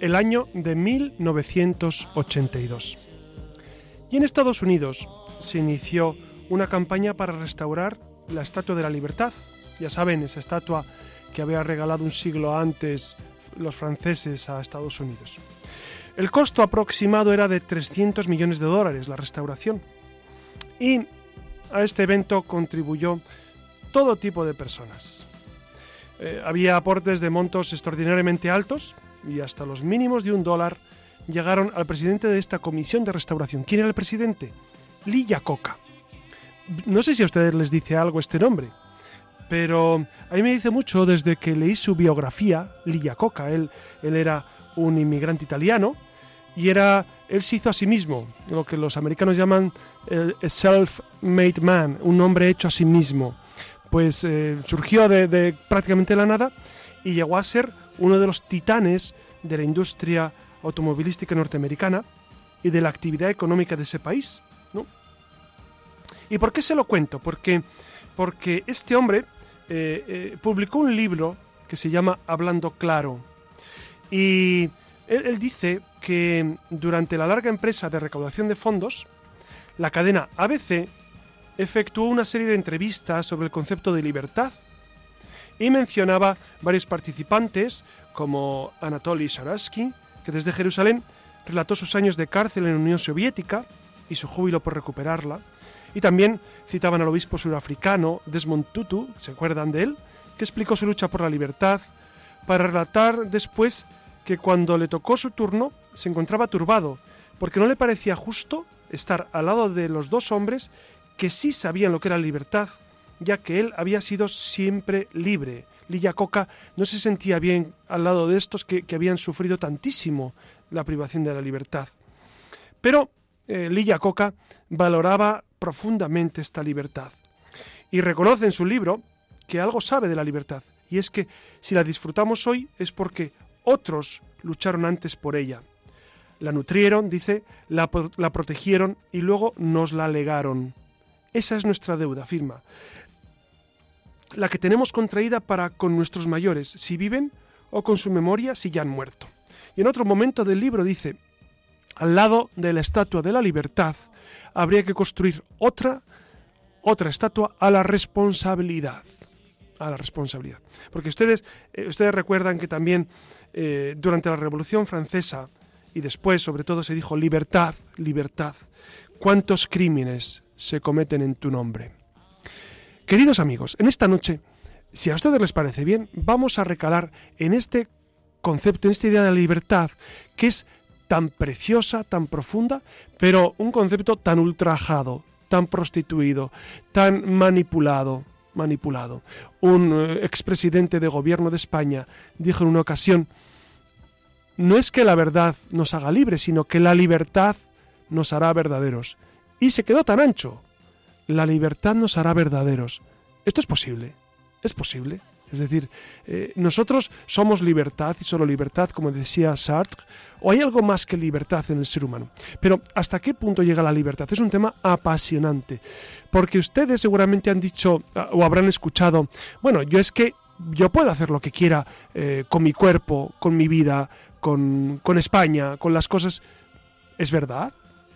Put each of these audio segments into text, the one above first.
el año de 1982. Y en Estados Unidos se inició una campaña para restaurar la Estatua de la Libertad. Ya saben, esa estatua que había regalado un siglo antes los franceses a Estados Unidos. El costo aproximado era de 300 millones de dólares la restauración. Y a este evento contribuyó todo tipo de personas. Eh, había aportes de montos extraordinariamente altos, y hasta los mínimos de un dólar llegaron al presidente de esta comisión de restauración. ¿Quién era el presidente? Lee Iacocca. No sé si a ustedes les dice algo este nombre, pero a mí me dice mucho desde que leí su biografía, Lee Iacocca. Él, él era un inmigrante italiano y era, él se hizo a sí mismo, lo que los americanos llaman el self-made man, un hombre hecho a sí mismo. Pues eh, surgió de prácticamente la nada y llegó a ser uno de los titanes de la industria automovilística norteamericana y de la actividad económica de ese país. ¿no? ¿Y por qué se lo cuento? Porque, porque este hombre eh, eh, publicó un libro que se llama Hablando Claro. Y él, él dice que durante la larga empresa de recaudación de fondos, la cadena ABC efectuó una serie de entrevistas sobre el concepto de libertad y mencionaba varios participantes como Anatoly Sharansky, que desde Jerusalén relató sus años de cárcel en la Unión Soviética y su júbilo por recuperarla, y también citaban al obispo surafricano Desmond Tutu, ¿se acuerdan de él?, que explicó su lucha por la libertad, para relatar después que cuando le tocó su turno se encontraba turbado, porque no le parecía justo estar al lado de los dos hombres que sí sabían lo que era libertad ya que él había sido siempre libre. Lilla Coca no se sentía bien al lado de estos que, habían sufrido tantísimo la privación de la libertad. Pero eh, Lilla Coca valoraba profundamente esta libertad y reconoce en su libro que algo sabe de la libertad, y es que si la disfrutamos hoy es porque otros lucharon antes por ella. La nutrieron, dice, la, la protegieron y luego nos la legaron. Esa es nuestra deuda, afirma la que tenemos contraída para con nuestros mayores, si viven, o con su memoria, si ya han muerto. Y en otro momento del libro dice, al lado de la estatua de la libertad, habría que construir otra, otra estatua a la responsabilidad. A la responsabilidad. Porque ustedes, eh, ustedes recuerdan que también eh, durante la Revolución Francesa y después, sobre todo, se dijo libertad, libertad. ¿Cuántos crímenes se cometen en tu nombre? Queridos amigos, en esta noche, si a ustedes les parece bien, vamos a recalar en este concepto, en esta idea de la libertad, que es tan preciosa, tan profunda, pero un concepto tan ultrajado, tan prostituido, tan manipulado, manipulado. Un eh, expresidente de gobierno de España dijo en una ocasión, no es que la verdad nos haga libres, sino que la libertad nos hará verdaderos. Y se quedó tan ancho, la libertad nos hará verdaderos. ¿Esto es posible? ¿Es posible? Es decir, eh, nosotros somos libertad y solo libertad, como decía Sartre, o hay algo más que libertad en el ser humano. Pero ¿hasta qué punto llega la libertad? Es un tema apasionante, porque ustedes seguramente han dicho ah, o habrán escuchado, bueno, yo es que yo puedo hacer lo que quiera eh, con mi cuerpo, con mi vida, con, con España, con las cosas. ¿Es verdad?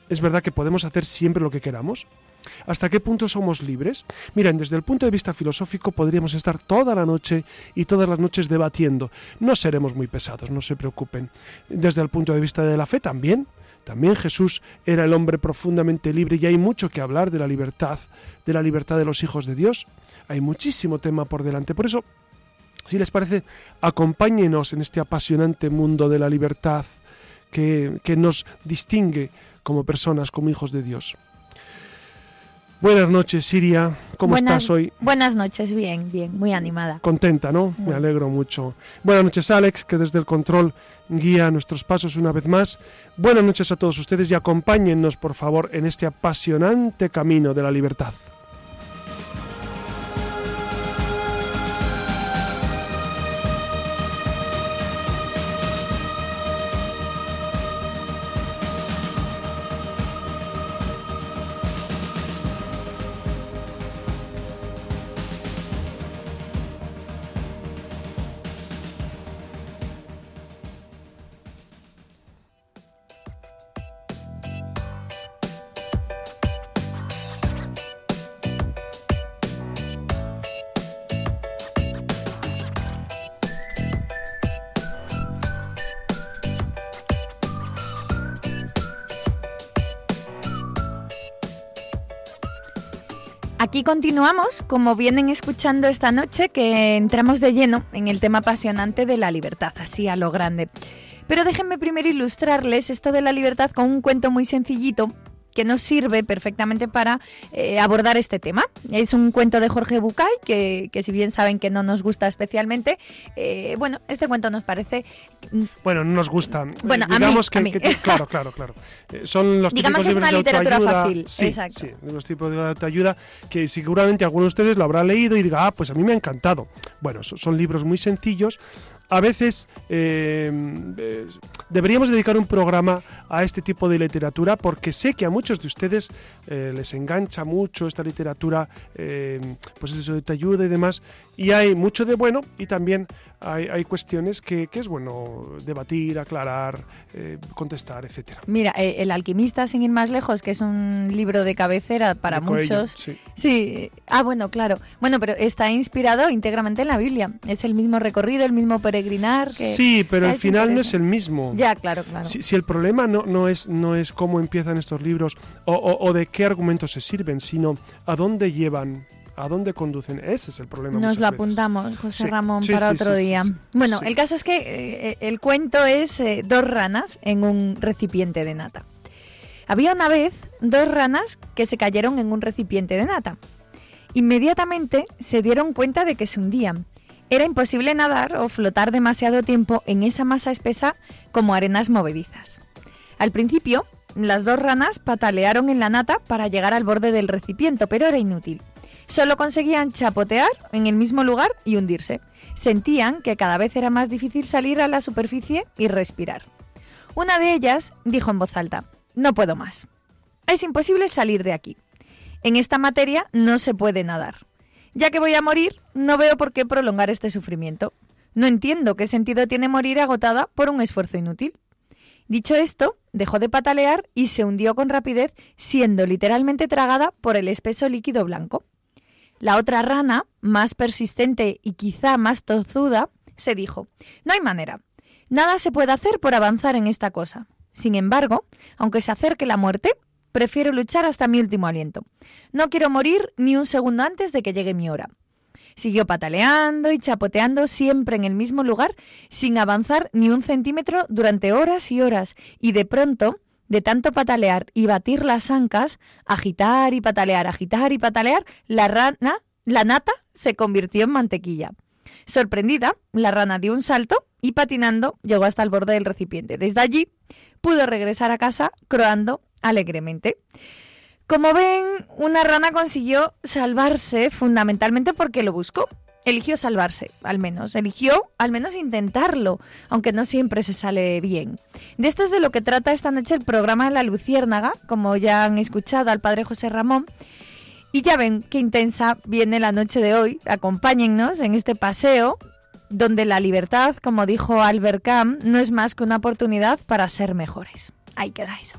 ¿Es verdad que podemos hacer siempre lo que queramos? ¿Hasta qué punto somos libres? Miren, desde el punto de vista filosófico podríamos estar toda la noche y todas las noches debatiendo. No seremos muy pesados, no se preocupen. Desde el punto de vista de la fe también. También Jesús era el hombre profundamente libre y hay mucho que hablar de la libertad, de la libertad de los hijos de Dios. Hay muchísimo tema por delante. Por eso, si les parece, acompáñenos en este apasionante mundo de la libertad que, que nos distingue como personas, como hijos de Dios. Buenas noches, Siria. ¿Cómo estás hoy? Buenas noches, bien, bien, muy animada. Contenta, ¿no? Me alegro mucho. Buenas noches, Alex, que desde el control guía nuestros pasos una vez más. Buenas noches a todos ustedes y acompáñennos, por favor, en este apasionante camino de la libertad. Continuamos, como vienen escuchando esta noche, que entramos de lleno en el tema apasionante de la libertad, así a lo grande. Pero déjenme primero ilustrarles esto de la libertad con un cuento muy sencillito que nos sirve perfectamente para eh, abordar este tema. Es un cuento de Jorge Bucay, que, si bien saben que no nos gusta especialmente, eh, bueno, este cuento nos parece... Mm, bueno, no nos gusta. Bueno, digamos que, Claro, claro, claro. Eh, son los digamos típicos libros de literatura fácil. Sí, Exacto. sí, los tipos de autoayuda que seguramente alguno de ustedes lo habrá leído y diga, ah, pues a mí me ha encantado. Bueno, son libros muy sencillos a veces eh, eh, deberíamos dedicar un programa a este tipo de literatura porque sé que a muchos de ustedes eh, les engancha mucho esta literatura, pues eso de ayuda y demás, y hay mucho de bueno y también hay, cuestiones que, es bueno debatir, aclarar, contestar, etcétera. Mira, El alquimista, sin ir más lejos, que es un libro de cabecera para muchos. sí. sí. Ah, bueno, claro. Bueno, pero está inspirado íntegramente en la Biblia. Es el mismo recorrido, el mismo peregrinar. sí, pero el final no es el mismo. Ya, claro, claro. Si, el problema no, no, es, no es cómo empiezan estos libros o, de qué argumentos se sirven, sino a dónde llevan ¿A dónde conducen? Ese es el problema. Nos lo apuntamos, José Ramón, para otro día. Bueno, el caso es que eh, el cuento es eh, dos ranas en un recipiente de nata. Había una vez dos ranas que se cayeron en un recipiente de nata. Inmediatamente se dieron cuenta de que se hundían era imposible nadar o flotar demasiado tiempo en esa masa espesa como arenas movedizas. Al principio, las dos ranas patalearon en la nata para llegar al borde del recipiente, pero era inútil. Solo conseguían chapotear en el mismo lugar y hundirse. Sentían que cada vez era más difícil salir a la superficie y respirar. Una de ellas dijo en voz alta, No puedo más. Es imposible salir de aquí. En esta materia no se puede nadar. Ya que voy a morir, no veo por qué prolongar este sufrimiento. No entiendo qué sentido tiene morir agotada por un esfuerzo inútil. Dicho esto, dejó de patalear y se hundió con rapidez, siendo literalmente tragada por el espeso líquido blanco. La otra rana, más persistente y quizá más tozuda, se dijo No hay manera. Nada se puede hacer por avanzar en esta cosa. Sin embargo, aunque se acerque la muerte, Prefiero luchar hasta mi último aliento. No quiero morir ni un segundo antes de que llegue mi hora. Siguió pataleando y chapoteando siempre en el mismo lugar, sin avanzar ni un centímetro durante horas y horas, y de pronto, de tanto patalear y batir las ancas, agitar y patalear, agitar y patalear, la rana, la nata, se convirtió en mantequilla. Sorprendida, la rana dio un salto y patinando llegó hasta el borde del recipiente. Desde allí pudo regresar a casa croando alegremente. Como ven, una rana consiguió salvarse fundamentalmente porque lo buscó. Eligió salvarse, al menos. Eligió al menos intentarlo, aunque no siempre se sale bien. De esto es de lo que trata esta noche el programa de la Luciérnaga, como ya han escuchado al padre José Ramón. Y ya ven qué intensa viene la noche de hoy. Acompáñennos en este paseo donde la libertad, como dijo Albert Camus, no es más que una oportunidad para ser mejores. Ahí queda eso.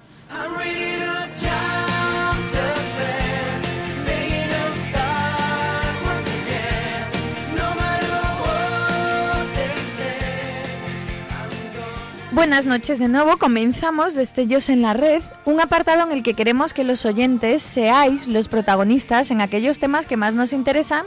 Buenas noches de nuevo. Comenzamos Destellos en la Red, un apartado en el que queremos que los oyentes seáis los protagonistas en aquellos temas que más nos interesan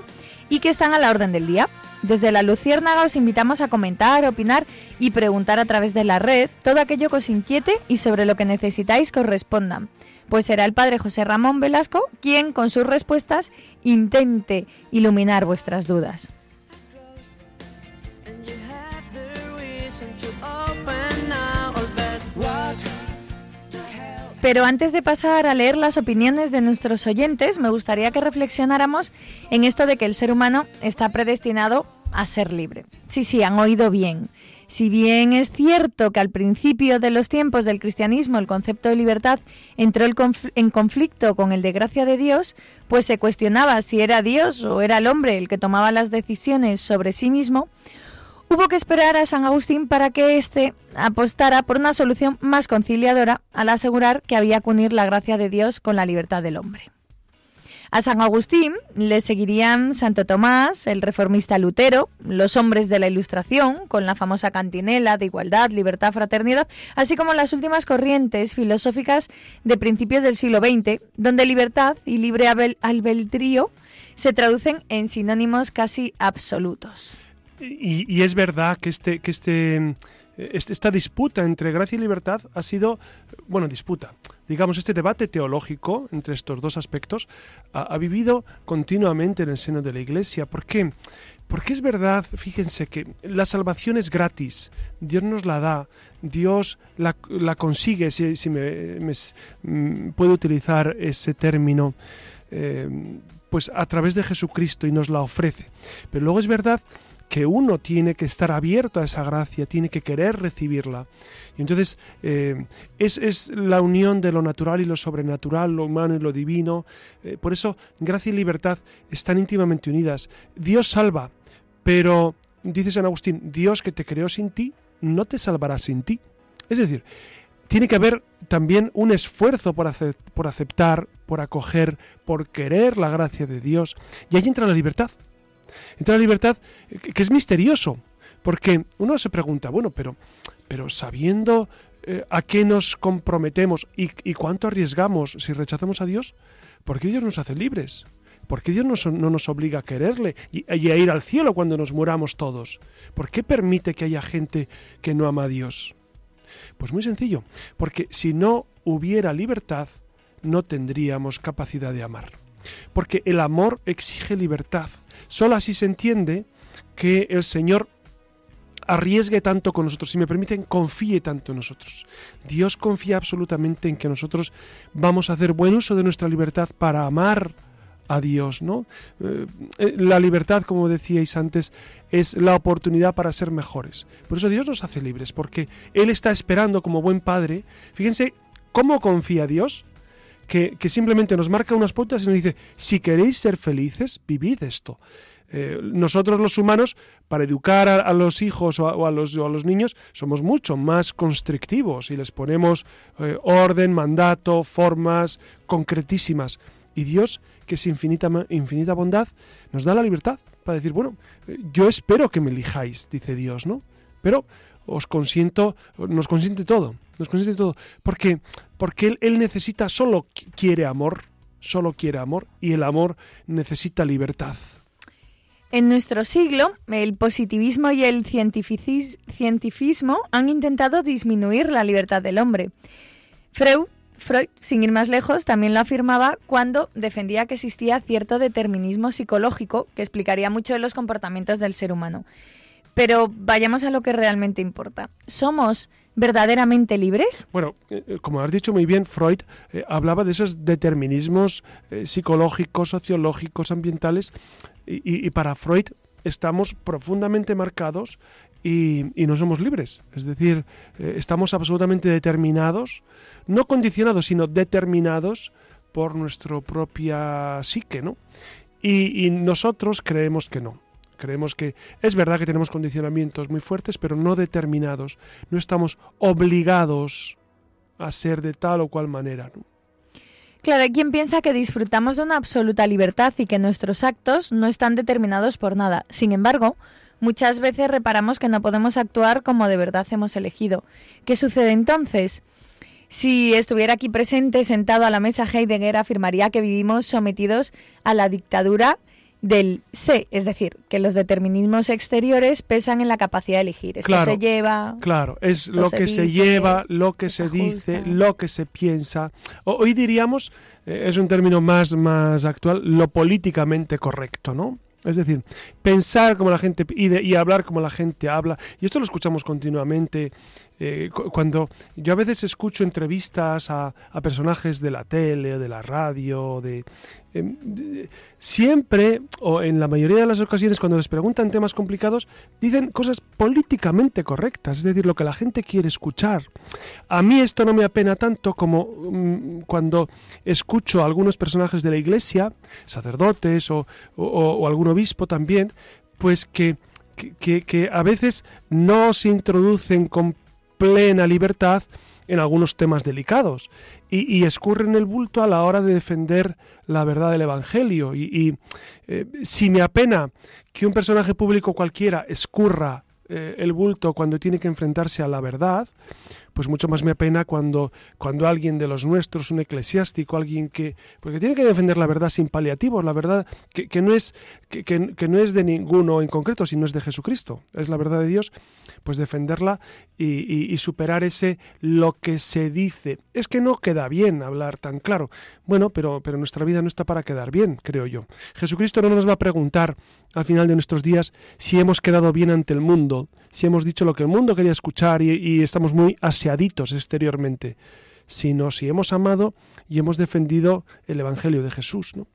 y que están a la orden del día. Desde la Luciérnaga os invitamos a comentar, opinar y preguntar a través de la red todo aquello que os inquiete y sobre lo que necesitáis que os respondan. Pues será el padre José Ramón Velasco quien con sus respuestas intente iluminar vuestras dudas. Pero antes de pasar a leer las opiniones de nuestros oyentes, me gustaría que reflexionáramos en esto de que el ser humano está predestinado a ser libre. Sí, sí, han oído bien. Si bien es cierto que al principio de los tiempos del cristianismo el concepto de libertad entró en conflicto con el de gracia de Dios, pues se cuestionaba si era Dios o era el hombre el que tomaba las decisiones sobre sí mismo, Hubo que esperar a San Agustín para que éste apostara por una solución más conciliadora al asegurar que había que unir la gracia de Dios con la libertad del hombre. A San Agustín le seguirían Santo Tomás, el reformista Lutero, los hombres de la Ilustración, con la famosa cantinela de igualdad, libertad, fraternidad, así como las últimas corrientes filosóficas de principios del siglo XX, donde libertad y libre albedrío se traducen en sinónimos casi absolutos. Y, es verdad que este, que este, este, esta disputa entre gracia y libertad ha sido, bueno, disputa, digamos, este debate teológico entre estos dos aspectos ha, vivido continuamente en el seno de la Iglesia. ¿Por qué? Porque es verdad, fíjense que la salvación es gratis, Dios nos la da, Dios la, consigue, si, si me, mm, puedo utilizar ese término, eh, pues a través de Jesucristo y nos la ofrece. Pero luego es verdad que uno tiene que estar abierto a esa gracia, tiene que querer recibirla. Y entonces eh, es, la unión de lo natural y lo sobrenatural, lo humano y lo divino. Eh, por eso gracia y libertad están íntimamente unidas. Dios salva, pero dice San Agustín, Dios que te creó sin ti, no te salvará sin ti. Es decir, tiene que haber también un esfuerzo por aceptar, por acoger, por querer la gracia de Dios. Y ahí entra la libertad. Entra la libertad que es misterioso, porque uno se pregunta, bueno, pero, pero sabiendo eh, a qué nos comprometemos y, cuánto arriesgamos si rechazamos a Dios, ¿por qué Dios nos hace libres? ¿Por qué Dios no, nos obliga a quererle y, a ir al cielo cuando nos muramos todos? ¿Por qué permite que haya gente que no ama a Dios? Pues muy sencillo, porque si no hubiera libertad, no tendríamos capacidad de amar. Porque el amor exige libertad. Solo así se entiende que el Señor arriesgue tanto con nosotros, si me permiten, confíe tanto en nosotros. Dios confía absolutamente en que nosotros vamos a hacer buen uso de nuestra libertad para amar a Dios, ¿no? Eh, eh, la libertad, como decíais antes, es la oportunidad para ser mejores. Por eso Dios nos hace libres, porque Él está esperando como buen padre. Fíjense cómo confía Dios que, simplemente nos marca unas pautas y nos dice, si queréis ser felices, vivid esto. Eh, nosotros los humanos, para educar a, los hijos o a, los, a, los, niños, somos mucho más constrictivos y les ponemos eh, orden, mandato, formas concretísimas. Y Dios, que es infinita, infinita bondad, nos da la libertad para decir, bueno, eh, yo espero que me elijáis, dice Dios, ¿no? Pero os consiento, nos consiente todo, nos consiente todo, porque porque él, necesita, solo quiere amor, solo quiere amor, y el amor necesita libertad. En nuestro siglo, el positivismo y el cientificismo han intentado disminuir la libertad del hombre. Freud, Freud, sin ir más lejos, también lo afirmaba cuando defendía que existía cierto determinismo psicológico que explicaría mucho de los comportamientos del ser humano. Pero vayamos a lo que realmente importa. ¿Somos verdaderamente libres? Bueno, eh, eh, como has dicho muy bien, Freud eh, hablaba de esos determinismos psicológicos, sociológicos, ambientales, y, para Freud estamos profundamente marcados y, no somos libres. Es decir, estamos absolutamente determinados, no condicionados, sino determinados por nuestra propia psique, ¿no? y nosotros creemos que no. Creemos que es verdad que tenemos condicionamientos muy fuertes, pero no determinados. No estamos obligados a ser de tal o cual manera. Claro, hay quien piensa que disfrutamos de una absoluta libertad y que nuestros actos no están determinados por nada. Sin embargo, muchas veces reparamos que no podemos actuar como de verdad hemos elegido. ¿Qué sucede entonces? Si estuviera aquí presente, sentado a la mesa, Heidegger afirmaría que vivimos sometidos a la dictadura del sé, es decir, que los determinismos exteriores pesan en la capacidad de elegir. Esto se lleva. Claro, es lo que se, lleva, lo que se, dice, lo que se piensa. Hoy diríamos, eh, es un término más, más actual, lo políticamente correcto, ¿no? Es decir, pensar como la gente y, y, hablar como la gente habla. Y esto lo escuchamos continuamente. Eh, cuando yo a veces escucho entrevistas a, a, personajes de la tele, o de la radio, de, Em, siempre, o en la mayoría de las ocasiones, cuando les preguntan temas complicados, dicen cosas políticamente correctas, es decir, lo que la gente quiere escuchar. A mí esto no me apena tanto como mm, cuando escucho a algunos personajes de la iglesia, sacerdotes o, algún obispo también, pues que, que a veces no se introducen con plena libertad en algunos temas delicados y, escurren el bulto a la hora de defender la verdad del Evangelio. Y, eh, si me apena que un personaje público cualquiera escurra eh, el bulto cuando tiene que enfrentarse a la verdad, pues mucho más me apena cuando, cuando alguien de los nuestros, un eclesiástico, alguien que, porque tiene que defender la verdad sin paliativos, la verdad que, que no, es, que, que, no es de ninguno en concreto, sino es de Jesucristo, es la verdad de Dios, pues defenderla y, y, superar ese lo que se dice. Es que no queda bien hablar tan claro. Bueno, pero, pero nuestra vida no está para quedar bien, creo yo. Jesucristo no nos va a preguntar al final de nuestros días si hemos quedado bien ante el mundo, si hemos dicho lo que el mundo quería escuchar y, estamos muy aseaditos exteriormente, sino si hemos amado y hemos defendido el Evangelio de Jesús, ¿no?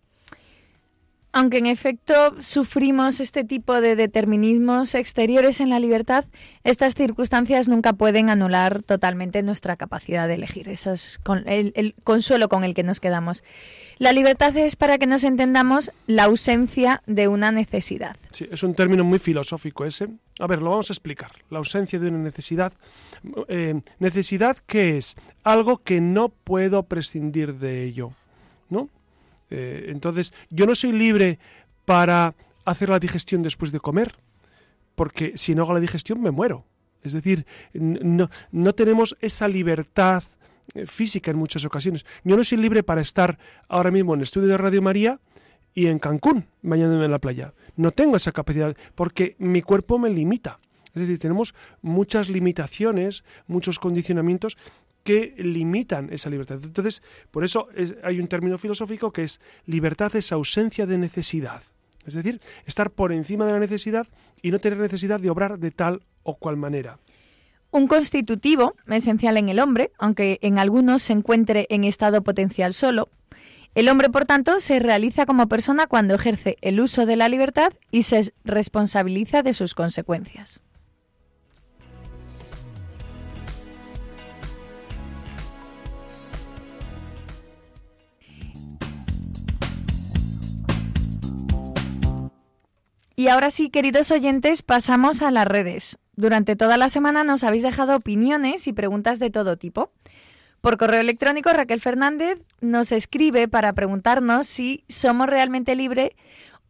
Aunque en efecto sufrimos este tipo de determinismos exteriores en la libertad, estas circunstancias nunca pueden anular totalmente nuestra capacidad de elegir. Eso es el, consuelo con el que nos quedamos. La libertad es, para que nos entendamos, la ausencia de una necesidad. Sí, es un término muy filosófico ese. A ver, lo vamos a explicar. La ausencia de una necesidad. Eh, necesidad, ¿qué es? Algo que no puedo prescindir de ello. ¿No? Eh, entonces, yo no soy libre para hacer la digestión después de comer, porque si no hago la digestión me muero. Es decir, no, no tenemos esa libertad eh, física en muchas ocasiones. Yo no soy libre para estar ahora mismo en el estudio de Radio María y en Cancún, bañándome en la playa. No tengo esa capacidad porque mi cuerpo me limita. Es decir, tenemos muchas limitaciones, muchos condicionamientos que limitan esa libertad. Entonces, por eso hay un término filosófico que es libertad es ausencia de necesidad. Es decir, estar por encima de la necesidad y no tener necesidad de obrar de tal o cual manera. Un constitutivo esencial en el hombre, aunque en algunos se encuentre en estado potencial solo. El hombre, por tanto, se realiza como persona cuando ejerce el uso de la libertad y se responsabiliza de sus consecuencias. Y ahora sí, queridos oyentes, pasamos a las redes. Durante toda la semana nos habéis dejado opiniones y preguntas de todo tipo. Por correo electrónico, Raquel Fernández nos escribe para preguntarnos si somos realmente libres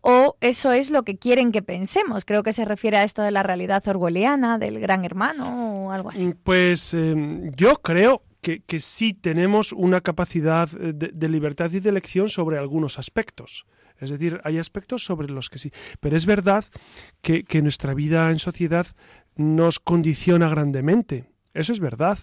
o eso es lo que quieren que pensemos. Creo que se refiere a esto de la realidad orwelliana, del gran hermano o algo así. Pues em, yo creo que, sí tenemos una capacidad de libertad y de elección sobre algunos aspectos. Es decir, hay aspectos sobre los que sí. Pero es verdad que, nuestra vida en sociedad nos condiciona grandemente. Eso es verdad.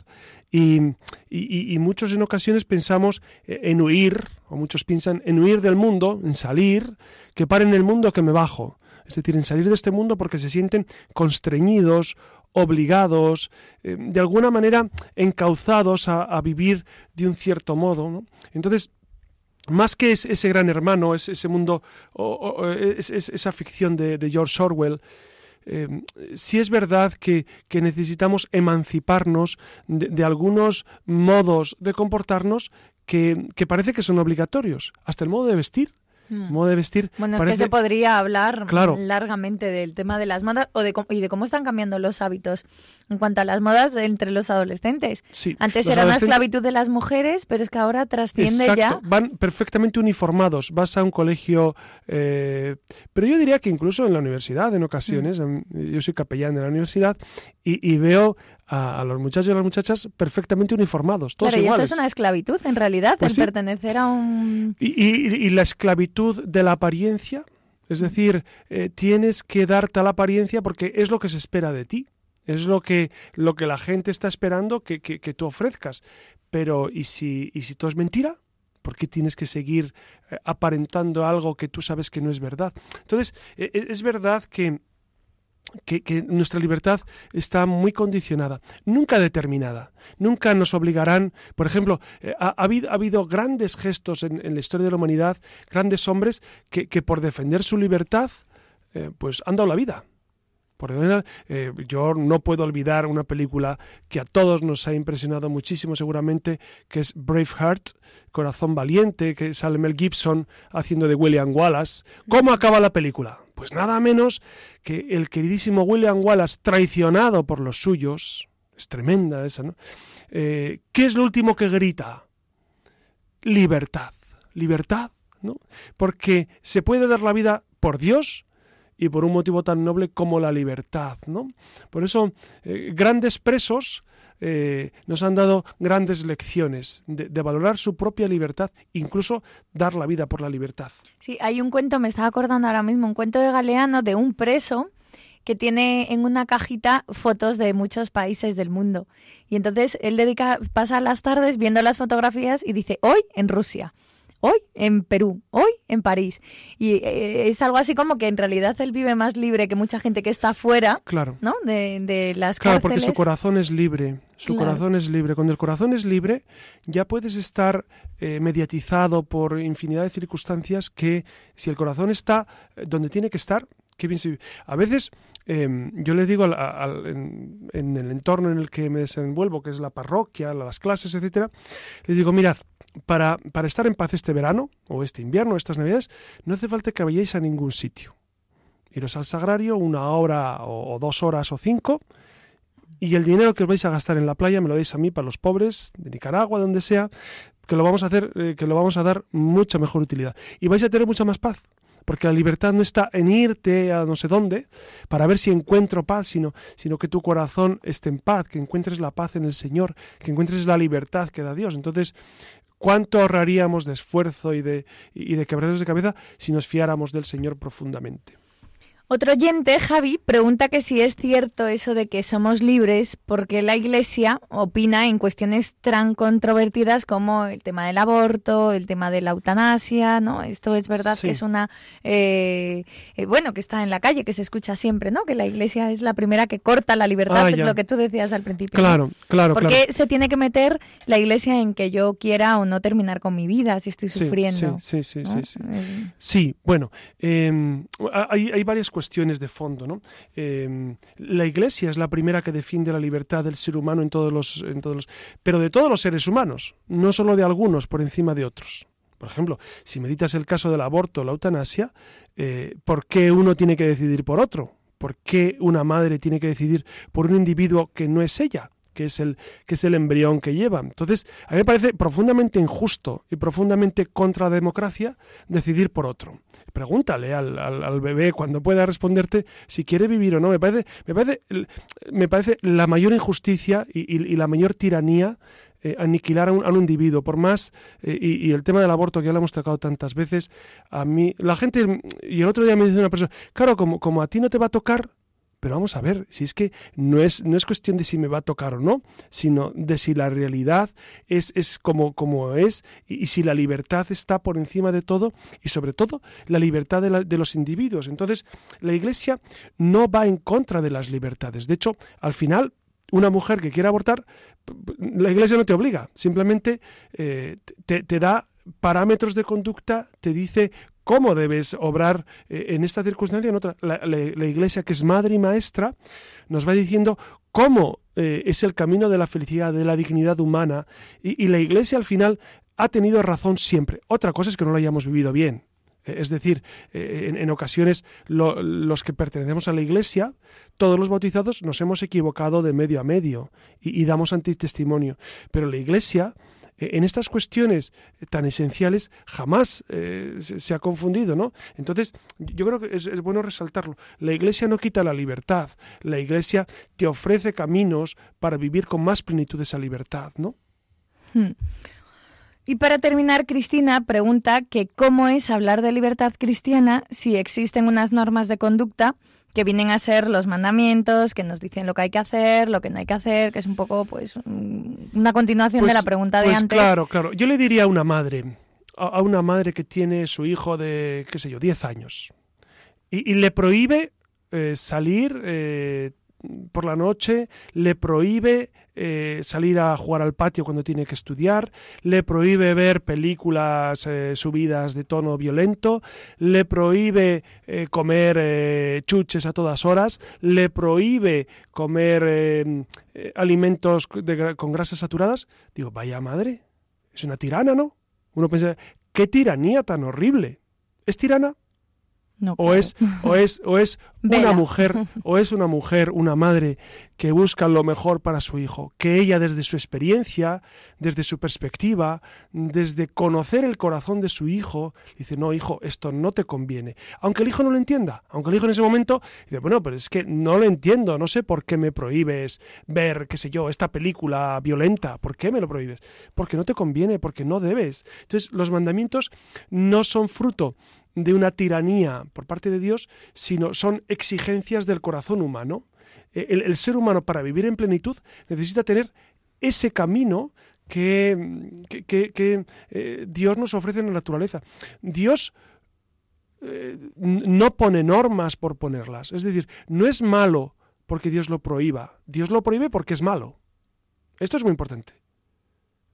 Y, y, muchos en ocasiones pensamos en huir, o muchos piensan en huir del mundo, en salir, que paren el mundo que me bajo. Es decir, en salir de este mundo porque se sienten constreñidos, obligados, eh, de alguna manera encauzados a, vivir de un cierto modo. Entonces, más que ese gran hermano, ese mundo, o, esa ficción de, George Orwell, eh, sí es verdad que, necesitamos emanciparnos de, algunos modos de comportarnos que, parece que son obligatorios, hasta el modo de vestir. Hmm. Moda de vestir. Bueno, es que se podría hablar largamente del tema de las modas o de y de cómo están cambiando los hábitos en cuanto a las modas entre los adolescentes. Antes era una esclavitud de las mujeres, pero es que ahora trasciende ya. Van perfectamente uniformados. Vas a un colegio, eh, pero yo diría que incluso en la universidad, en ocasiones, mm. yo soy capellán de la universidad y, veo a, los muchachos y a las muchachas perfectamente uniformados, todos claro, y eso es una esclavitud, en realidad, pues el pertenecer a un... y la esclavitud de la apariencia, es decir, eh, tienes que dar tal apariencia porque es lo que se espera de ti. Es lo que, lo que la gente está esperando que, que, tú ofrezcas. Pero, ¿y si, ¿y si todo es mentira? ¿Por qué tienes que seguir eh, aparentando algo que tú sabes que no es verdad? Entonces, e, e, es verdad que, que, nuestra libertad está muy condicionada, nunca determinada. Nunca nos obligarán, por ejemplo, eh, ha, habido, grandes gestos en, la historia de la humanidad, grandes hombres que, por defender su libertad, eh, pues han dado la vida. Por eh, yo no puedo olvidar una película que a todos nos ha impresionado muchísimo seguramente, que es Braveheart, Corazón Valiente, que sale Mel Gibson haciendo de William Wallace. ¿Cómo acaba la película? Pues nada menos que el queridísimo William Wallace traicionado por los suyos. Es tremenda esa, ¿no? Eh, ¿Qué es lo último que grita? Libertad. Libertad, ¿no? Porque se puede dar la vida por Dios y por un motivo tan noble como la libertad. ¿no? Por eso, eh, grandes presos eh, nos han dado grandes lecciones de, valorar su propia libertad, incluso dar la vida por la libertad. Sí, hay un cuento, me estaba acordando ahora mismo, un cuento de Galeano de un preso que tiene en una cajita fotos de muchos países del mundo. Y entonces él dedica, pasa las tardes viendo las fotografías y dice, hoy en Rusia hoy en Perú, hoy en París. Y eh, es algo así como que en realidad él vive más libre que mucha gente que está fuera claro. ¿no? de, de las Claro, porque su corazón es libre. Su corazón es libre. Cuando el corazón es libre, ya puedes estar eh, mediatizado por infinidad de circunstancias que si el corazón está eh, donde tiene que estar, qué bien se... A veces em, yo le digo en, en, el entorno en el que me desenvuelvo, que es la parroquia, las clases, etcétera, les digo, mirad, para, para estar en paz este verano, o este invierno, estas navidades, no hace falta que vayáis a ningún sitio. Iros al sagrario una hora o, dos horas o cinco, y el dinero que os vais a gastar en la playa me lo deis a mí para los pobres de Nicaragua, donde sea, que lo vamos a hacer, eh, que lo vamos a dar mucha mejor utilidad. Y vais a tener mucha más paz porque la libertad no está en irte a no sé dónde para ver si encuentro paz, sino, sino que tu corazón esté en paz, que encuentres la paz en el Señor, que encuentres la libertad que da Dios. Entonces, ¿Cuánto ahorraríamos de esfuerzo y de, y de quebraderos de cabeza si nos fiáramos del Señor profundamente? Otro oyente, Javi, pregunta que si es cierto eso de que somos libres porque la Iglesia opina en cuestiones tan controvertidas como el tema del aborto, el tema de la eutanasia, ¿no? Esto es verdad que es una, eh, eh, bueno, que está en la calle, que se escucha siempre, ¿no? Que la Iglesia es la primera que corta la libertad, ah, lo que tú decías al principio. Claro, claro, ¿Por qué se tiene que meter la Iglesia en que yo quiera o no terminar con mi vida si estoy sufriendo? Sí, sí, sí, sí, sí. bueno, em, hay, hay varias cuestiones de fondo. ¿no? Em, la Iglesia es la primera que defiende la libertad del ser humano en todos los, en todos los, pero de todos los seres humanos, no solo de algunos por encima de otros. Por ejemplo, si meditas el caso del aborto o la eutanasia, eh, ¿por qué uno tiene que decidir por otro? ¿Por qué una madre tiene que decidir por un individuo que no es ella? Que es el, que es el embrión que lleva. Entonces, a mí me parece profundamente injusto y profundamente contra la democracia decidir por otro. Pregúntale al, al, bebé cuando pueda responderte si quiere vivir o no. Me parece, me parece, me parece la mayor injusticia y, la mayor tiranía eh, aniquilar a un, individuo, por más, eh, y, el tema del aborto que ya lo hemos tocado tantas veces, a mí, la gente, y el otro día me dice una persona, claro, como, como a ti no te va a tocar, pero vamos a ver, si es que no es, no es cuestión de si me va a tocar o no, sino de si la realidad es, es como, como es y, si la libertad está por encima de todo y sobre todo la libertad de, los individuos. Entonces, la Iglesia no va en contra de las libertades. De hecho, al final, una mujer que quiera abortar, la Iglesia no te obliga, simplemente eh, te da parámetros de conducta, te dice cómo debes obrar eh, en esta circunstancia, en otra. La, Iglesia, que es madre y maestra, nos va diciendo cómo eh, es el camino de la felicidad, de la dignidad humana, y, la Iglesia al final ha tenido razón siempre. Otra cosa es que no lo hayamos vivido bien. Es decir, en, ocasiones los que pertenecemos a la Iglesia, todos los bautizados nos hemos equivocado de medio a medio y, y damos antitestimonio. Pero la Iglesia eh, en estas cuestiones tan esenciales jamás eh, se, ha confundido, ¿no? Entonces, yo creo que es, bueno resaltarlo. La Iglesia no quita la libertad, la Iglesia te ofrece caminos para vivir con más plenitud esa libertad, ¿no? Hmm. Y para terminar, Cristina pregunta que cómo es hablar de libertad cristiana si existen unas normas de conducta que vienen a ser los mandamientos, que nos dicen lo que hay que hacer, lo que no hay que hacer, que es un poco pues una continuación de la pues, pregunta de pues antes. Claro, claro. Yo le diría a una madre, a una madre que tiene su hijo de, qué sé yo, 10 años, y, le prohíbe eh, salir eh, por la noche, le prohíbe eh, salir a jugar al patio cuando tiene que estudiar, le prohíbe ver películas eh, subidas de tono violento, le prohíbe eh, comer chuches a todas horas, le prohíbe comer alimentos con grasas saturadas. Digo, vaya madre, es una tirana, ¿no? Uno piensa, ¿qué tiranía tan horrible? ¿Es tirana? O, es, o es, o es una mujer, o es una mujer, una madre que busca lo mejor para su hijo, que ella desde su experiencia, desde su perspectiva, desde conocer el corazón de su hijo, dice, no, hijo, esto no te conviene. Aunque el hijo no lo entienda, aunque el hijo en ese momento dice, bueno, pero es que no lo entiendo, no sé por qué me prohíbes ver, qué sé yo, esta película violenta, ¿por qué me lo prohíbes? Porque no te conviene, porque no debes. Entonces, los mandamientos no son fruto de una tiranía por parte de Dios, sino son exigencias del corazón humano. E, el, ser humano para vivir en plenitud necesita tener ese camino que, que, eh, Dios nos ofrece en la naturaleza. Dios eh, no pone normas por ponerlas. Es decir, no es malo porque Dios lo prohíba. Dios lo prohíbe porque es malo. Esto es muy importante.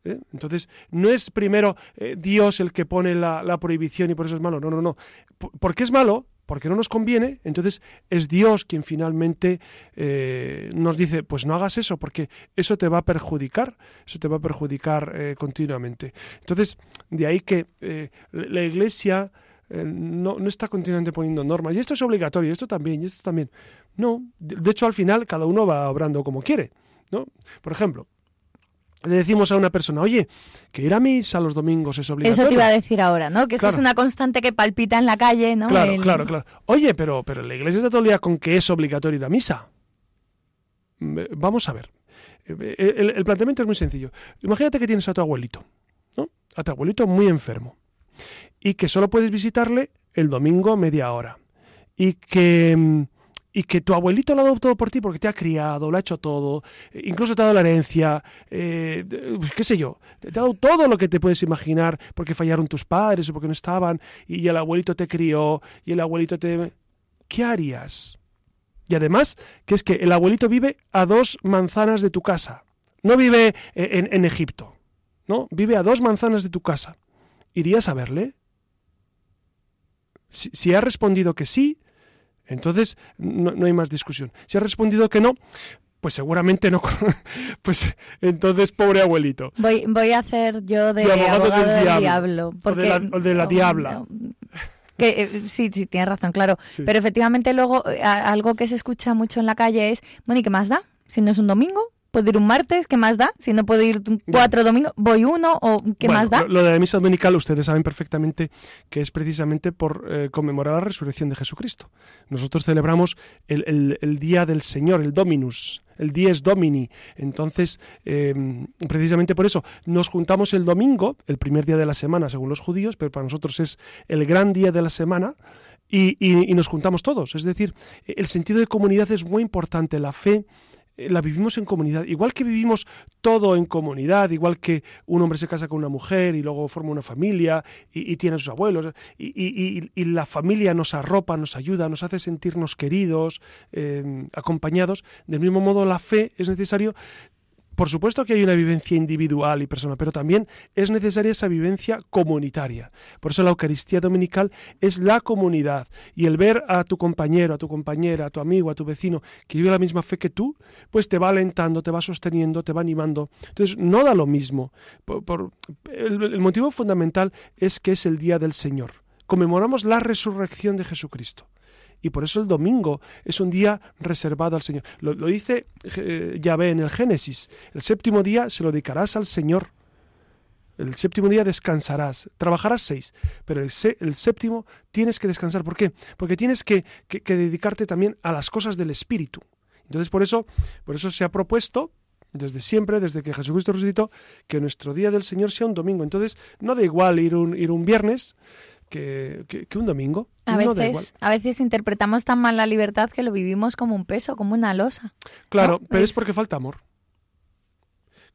¿Eh? Entonces, no es primero eh, Dios el que pone la, prohibición y por eso es malo. No, no, no. ¿Por qué es malo? Porque no nos conviene. Entonces, es Dios quien finalmente eh, nos dice, pues no hagas eso, porque eso te va a perjudicar. Eso te va a perjudicar continuamente. Entonces, de ahí que la Iglesia... No, no, está continuamente poniendo normas. Y esto es obligatorio, esto también, y esto también. No, de hecho al final cada uno va obrando como quiere. ¿no? Por ejemplo, le decimos a una persona, oye, que ir a misa los domingos es obligatorio. Eso te iba a decir ahora, ¿no? Que eso es una constante que palpita en la calle, ¿no? Claro, claro, claro. Oye, pero, pero la iglesia está todo el día con que es obligatorio ir a misa. Vamos a ver. Eh, el, el, planteamiento es muy sencillo. Imagínate que tienes a tu abuelito, ¿no? A tu abuelito muy enfermo. Y que solo puedes visitarle el domingo media hora. Y que mm, y que tu abuelito lo ha dado todo por ti porque te ha criado, lo ha hecho todo, eh, incluso te ha dado la herencia, eh, qué sé yo, te, ha dado todo lo que te puedes imaginar porque fallaron tus padres o porque no estaban y el abuelito te crió y el abuelito te... ¿Qué harías? Y además, que es que el abuelito vive a dos manzanas de tu casa, no vive eh, en, en Egipto, ¿no? Vive a dos manzanas de tu casa. ¿Irías a verle? Si, si ha respondido que sí, entonces, no, hay más discusión. Si ha respondido que no, pues seguramente no. pues entonces, pobre abuelito. Voy, voy a hacer yo de, abogado, del, diablo. o, de la, diabla. Que, eh, sí, sí, tienes razón, claro. Pero efectivamente luego eh, algo que se escucha mucho en la calle es, bueno, ¿y qué más da? Si no es un domingo, puedo ir un martes, ¿qué más da? Si no puedo ir cuatro domingos, voy uno o ¿qué más da? Lo, de la misa dominical ustedes saben perfectamente que es precisamente por eh, conmemorar la resurrección de Jesucristo. Nosotros celebramos el, día del Señor, el Dominus, el Dies Domini. Entonces, em, precisamente por eso, nos juntamos el domingo, el primer día de la semana según los judíos, pero para nosotros es el gran día de la semana. y nos juntamos todos. Es decir, el sentido de comunidad es muy importante. La fe la vivimos en comunidad. Igual que vivimos todo en comunidad, igual que un hombre se casa con una mujer y luego forma una familia y, tiene a sus abuelos, y, la familia nos arropa, nos ayuda, nos hace sentirnos queridos, eh, acompañados. Del mismo modo, la fe es necesario por supuesto que hay una vivencia individual y personal, pero también es necesaria esa vivencia comunitaria. Por eso la Eucaristía Dominical es la comunidad y el ver a tu compañero, a tu compañera, a tu amigo, a tu vecino que vive la misma fe que tú, pues te va alentando, te va sosteniendo, te va animando. Entonces, no da lo mismo. el motivo fundamental es que es el día del Señor conmemoramos la resurrección de Jesucristo. Y por eso el domingo es un día reservado al Señor. Lo, dice eh, Yahvé en el Génesis. El séptimo día se lo dedicarás al Señor. El séptimo día descansarás, trabajarás seis, pero el, séptimo tienes que descansar. ¿Por qué? Porque tienes que, dedicarte también a las cosas del Espíritu. Entonces, por eso, por eso se ha propuesto desde siempre, desde que Jesucristo resucitó, que nuestro día del Señor sea un domingo. Entonces, no da igual ir un, ir un viernes que, un domingo. A veces, a veces interpretamos tan mal la libertad que lo vivimos como un peso, como una losa. Claro, pero es porque falta amor.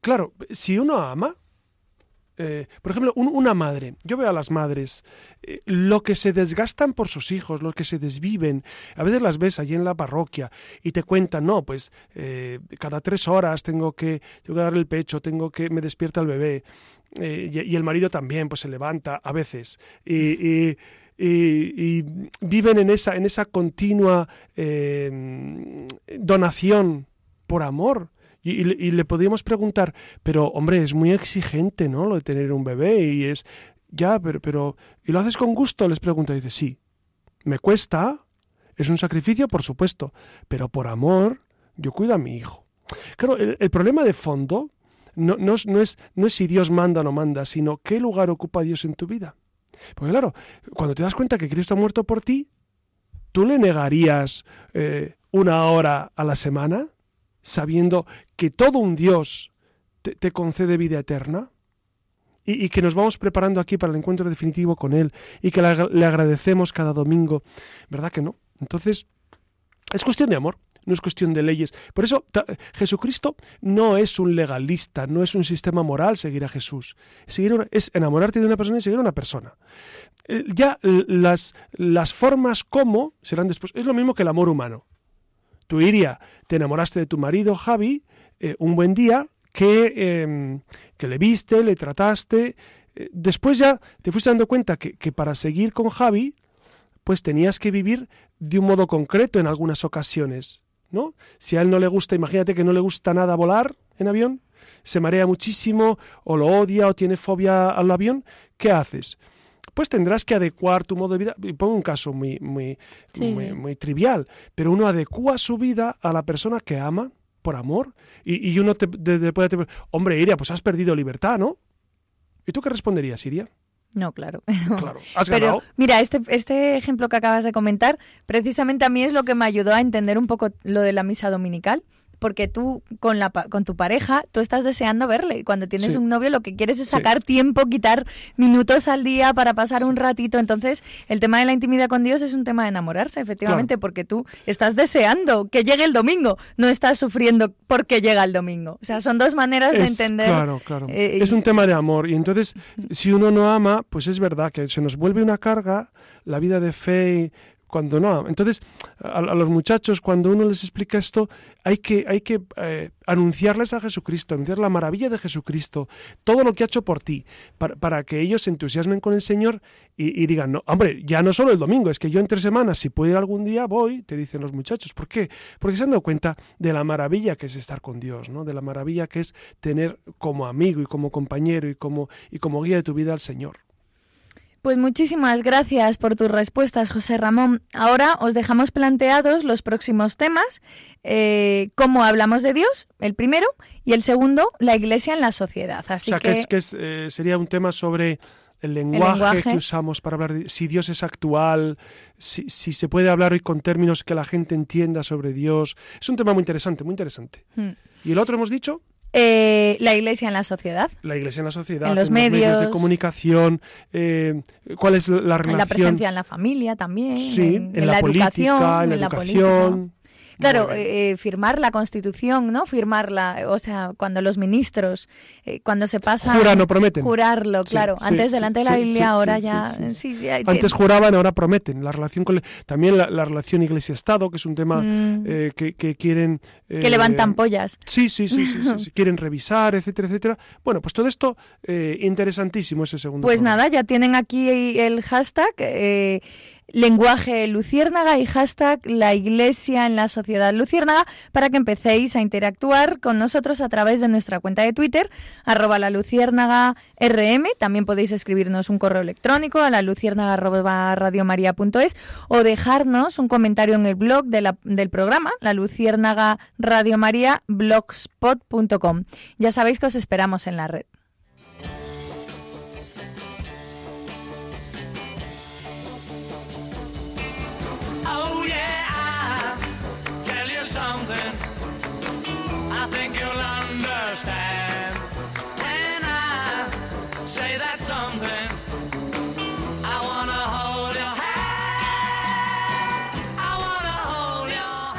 Claro, si uno ama, eh, por ejemplo, una madre, yo veo a las madres, eh, lo que se desgastan por sus hijos, lo que se desviven, a veces las ves allí en la parroquia y te cuentan, no, pues eh, cada tres horas tengo que, tengo que darle el pecho, tengo que, me despierta el bebé, y, el marido también, pues se levanta a veces, y, viven en esa, en esa continua donación por amor y, le podíamos preguntar, pero hombre, es muy exigente, ¿no? Lo de tener un bebé y es, ya, pero, pero, ¿y lo haces con gusto? Les pregunta y dice, sí, me cuesta, es un sacrificio, por supuesto, pero por amor yo cuido a mi hijo. Claro, el, problema de fondo no, no, no, es, no es si Dios manda o no manda, sino qué lugar ocupa Dios en tu vida. Porque claro, cuando te das cuenta que Cristo ha muerto por ti, ¿tú le negarías eh, una hora a la semana? Sabiendo que todo un Dios te, concede vida eterna? Y, que nos vamos preparando aquí para el encuentro definitivo con Él y que le, agradecemos cada domingo. ¿Verdad que no? Entonces, es cuestión de amor no es cuestión de leyes. Por eso Jesucristo no es un legalista, no es un sistema moral seguir a Jesús. Seguir es enamorarte de una persona y seguir a una persona. Eh, ya las, las formas como serán después. Es lo mismo que el amor humano. Tú irías, te enamoraste de tu marido, Javi, eh, un buen día, que, em, que, le viste, le trataste. Eh, después ya te fuiste dando cuenta que, que para seguir con Javi, pues tenías que vivir de un modo concreto en algunas ocasiones, ¿no? Si a él no le gusta, imagínate que no le gusta nada volar en avión, se marea muchísimo, o lo odia, o tiene fobia al avión, ¿qué haces? Pues tendrás que adecuar tu modo de vida. Y pongo un caso muy, muy, muy, trivial, pero uno adecua su vida a la persona que ama por amor y, uno te, puede decir, hombre, Iria, pues has perdido libertad, ¿no? ¿Y tú qué responderías, Iria? No, claro. Claro, has Pero mira, este, este ejemplo que acabas de comentar, precisamente a mí es lo que me ayudó a entender un poco lo de la misa dominical porque tú con, la, con tu pareja, tú estás deseando verle. Cuando tienes un novio lo que quieres es sacar tiempo, quitar minutos al día para pasar un ratito. Entonces, el tema de la intimidad con Dios es un tema de enamorarse, efectivamente, porque tú estás deseando que llegue el domingo, no estás sufriendo porque llega el domingo. O sea, son dos maneras de entender. Claro, claro. Eh, es un tema de amor. Y entonces, si uno no ama, pues es verdad que se nos vuelve una carga la vida de fe cuando no. Entonces, a, los muchachos, cuando uno les explica esto, hay que, hay que eh, anunciarles a Jesucristo, anunciar la maravilla de Jesucristo, todo lo que ha hecho por ti, para, que ellos se entusiasmen con el Señor y, digan, no, hombre, ya no solo el domingo, es que yo entre semanas, si puedo ir algún día, voy, te dicen los muchachos. ¿Por qué? Porque se han dado cuenta de la maravilla que es estar con Dios, ¿no? De la maravilla que es tener como amigo y como compañero y como, y como guía de tu vida al Señor. Pues muchísimas gracias por tus respuestas, José Ramón. Ahora os dejamos planteados los próximos temas, eh, cómo hablamos de Dios, el primero, y el segundo, la Iglesia en la sociedad. Así o sea, que, es, eh, sería un tema sobre el lenguaje, que usamos para hablar de si Dios es actual, si, se puede hablar hoy con términos que la gente entienda sobre Dios. Es un tema muy interesante, muy interesante. Hmm. ¿Y el otro hemos dicho? Eh, la iglesia en la sociedad. La iglesia en la sociedad. En los, medios. de comunicación. Eh, ¿Cuál es la relación? la presencia en la familia también. Sí, en, la, política, en la educación. Claro, eh, firmar la Constitución, ¿no? Firmarla, o sea, cuando los ministros, eh, cuando se pasa... Juran o prometen. Jurarlo, claro. Antes delante de la Biblia, ahora ya... Antes juraban, ahora prometen. La relación con... También la, relación Iglesia-Estado, que es un tema mm. eh, que, que, quieren... que levantan pollas. Sí, sí, sí, sí, quieren revisar, etcétera, etcétera. Bueno, pues todo esto, interesantísimo ese segundo. Pues nada, ya tienen aquí el hashtag lenguaje luciérnaga y hashtag la iglesia en la sociedad luciérnaga para que empecéis a interactuar con nosotros a través de nuestra cuenta de Twitter, arroba la luciérnaga rm. También podéis escribirnos un correo electrónico a la luciérnaga radiomaria.es o dejarnos un comentario en el blog del programa, la luciérnaga radiomaria blogspot.com. Ya sabéis que os esperamos en la red.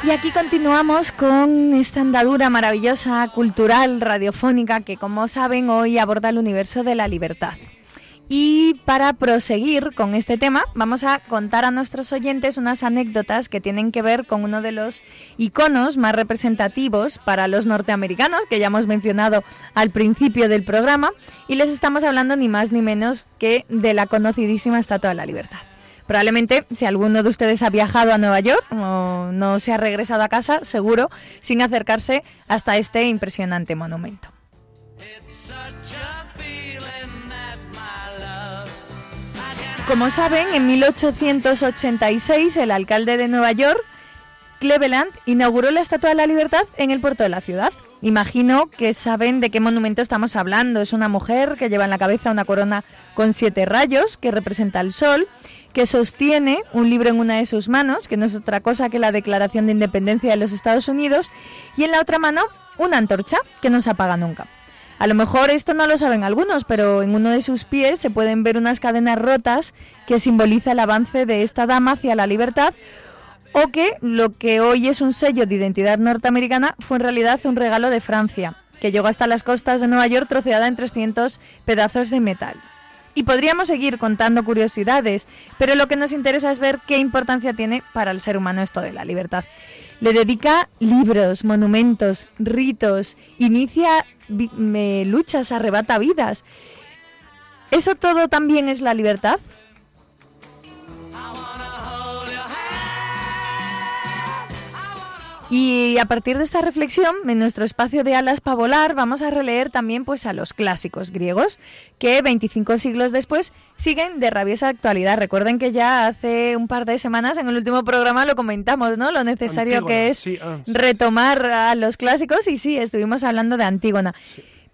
Y aquí continuamos con esta andadura maravillosa, cultural, radiofónica, que como saben hoy aborda el universo de la libertad. Y para proseguir con este tema, vamos a contar a nuestros oyentes unas anécdotas que tienen que ver con uno de los iconos más representativos para los norteamericanos, que ya hemos mencionado al principio del programa, y les estamos hablando ni más ni menos que de la conocidísima Estatua de la Libertad. Probablemente, si alguno de ustedes ha viajado a Nueva York o no se ha regresado a casa, seguro, sin acercarse hasta este impresionante monumento. Como saben, en 1886 el alcalde de Nueva York, Cleveland, inauguró la Estatua de la Libertad en el puerto de la ciudad. Imagino que saben de qué monumento estamos hablando. Es una mujer que lleva en la cabeza una corona con siete rayos que representa el sol que sostiene un libro en una de sus manos, que no es otra cosa que la Declaración de Independencia de los Estados Unidos, y en la otra mano una antorcha que no se apaga nunca. A lo mejor esto no lo saben algunos, pero en uno de sus pies se pueden ver unas cadenas rotas que simboliza el avance de esta dama hacia la libertad, o que lo que hoy es un sello de identidad norteamericana fue en realidad un regalo de Francia, que llegó hasta las costas de Nueva York troceada en 300 pedazos de metal. Y podríamos seguir contando curiosidades, pero lo que nos interesa es ver qué importancia tiene para el ser humano esto de la libertad. Le dedica libros, monumentos, ritos, inicia luchas, arrebata vidas. ¿Eso todo también es la libertad? Y a partir de esta reflexión, en nuestro espacio de alas para volar, vamos a releer también pues a los clásicos griegos, que 25 siglos después siguen de rabiosa actualidad. Recuerden que ya hace un par de semanas en el último programa lo comentamos, ¿no? Lo necesario que es ah, retomar a los clásicos y sí, estuvimos hablando de Antígona.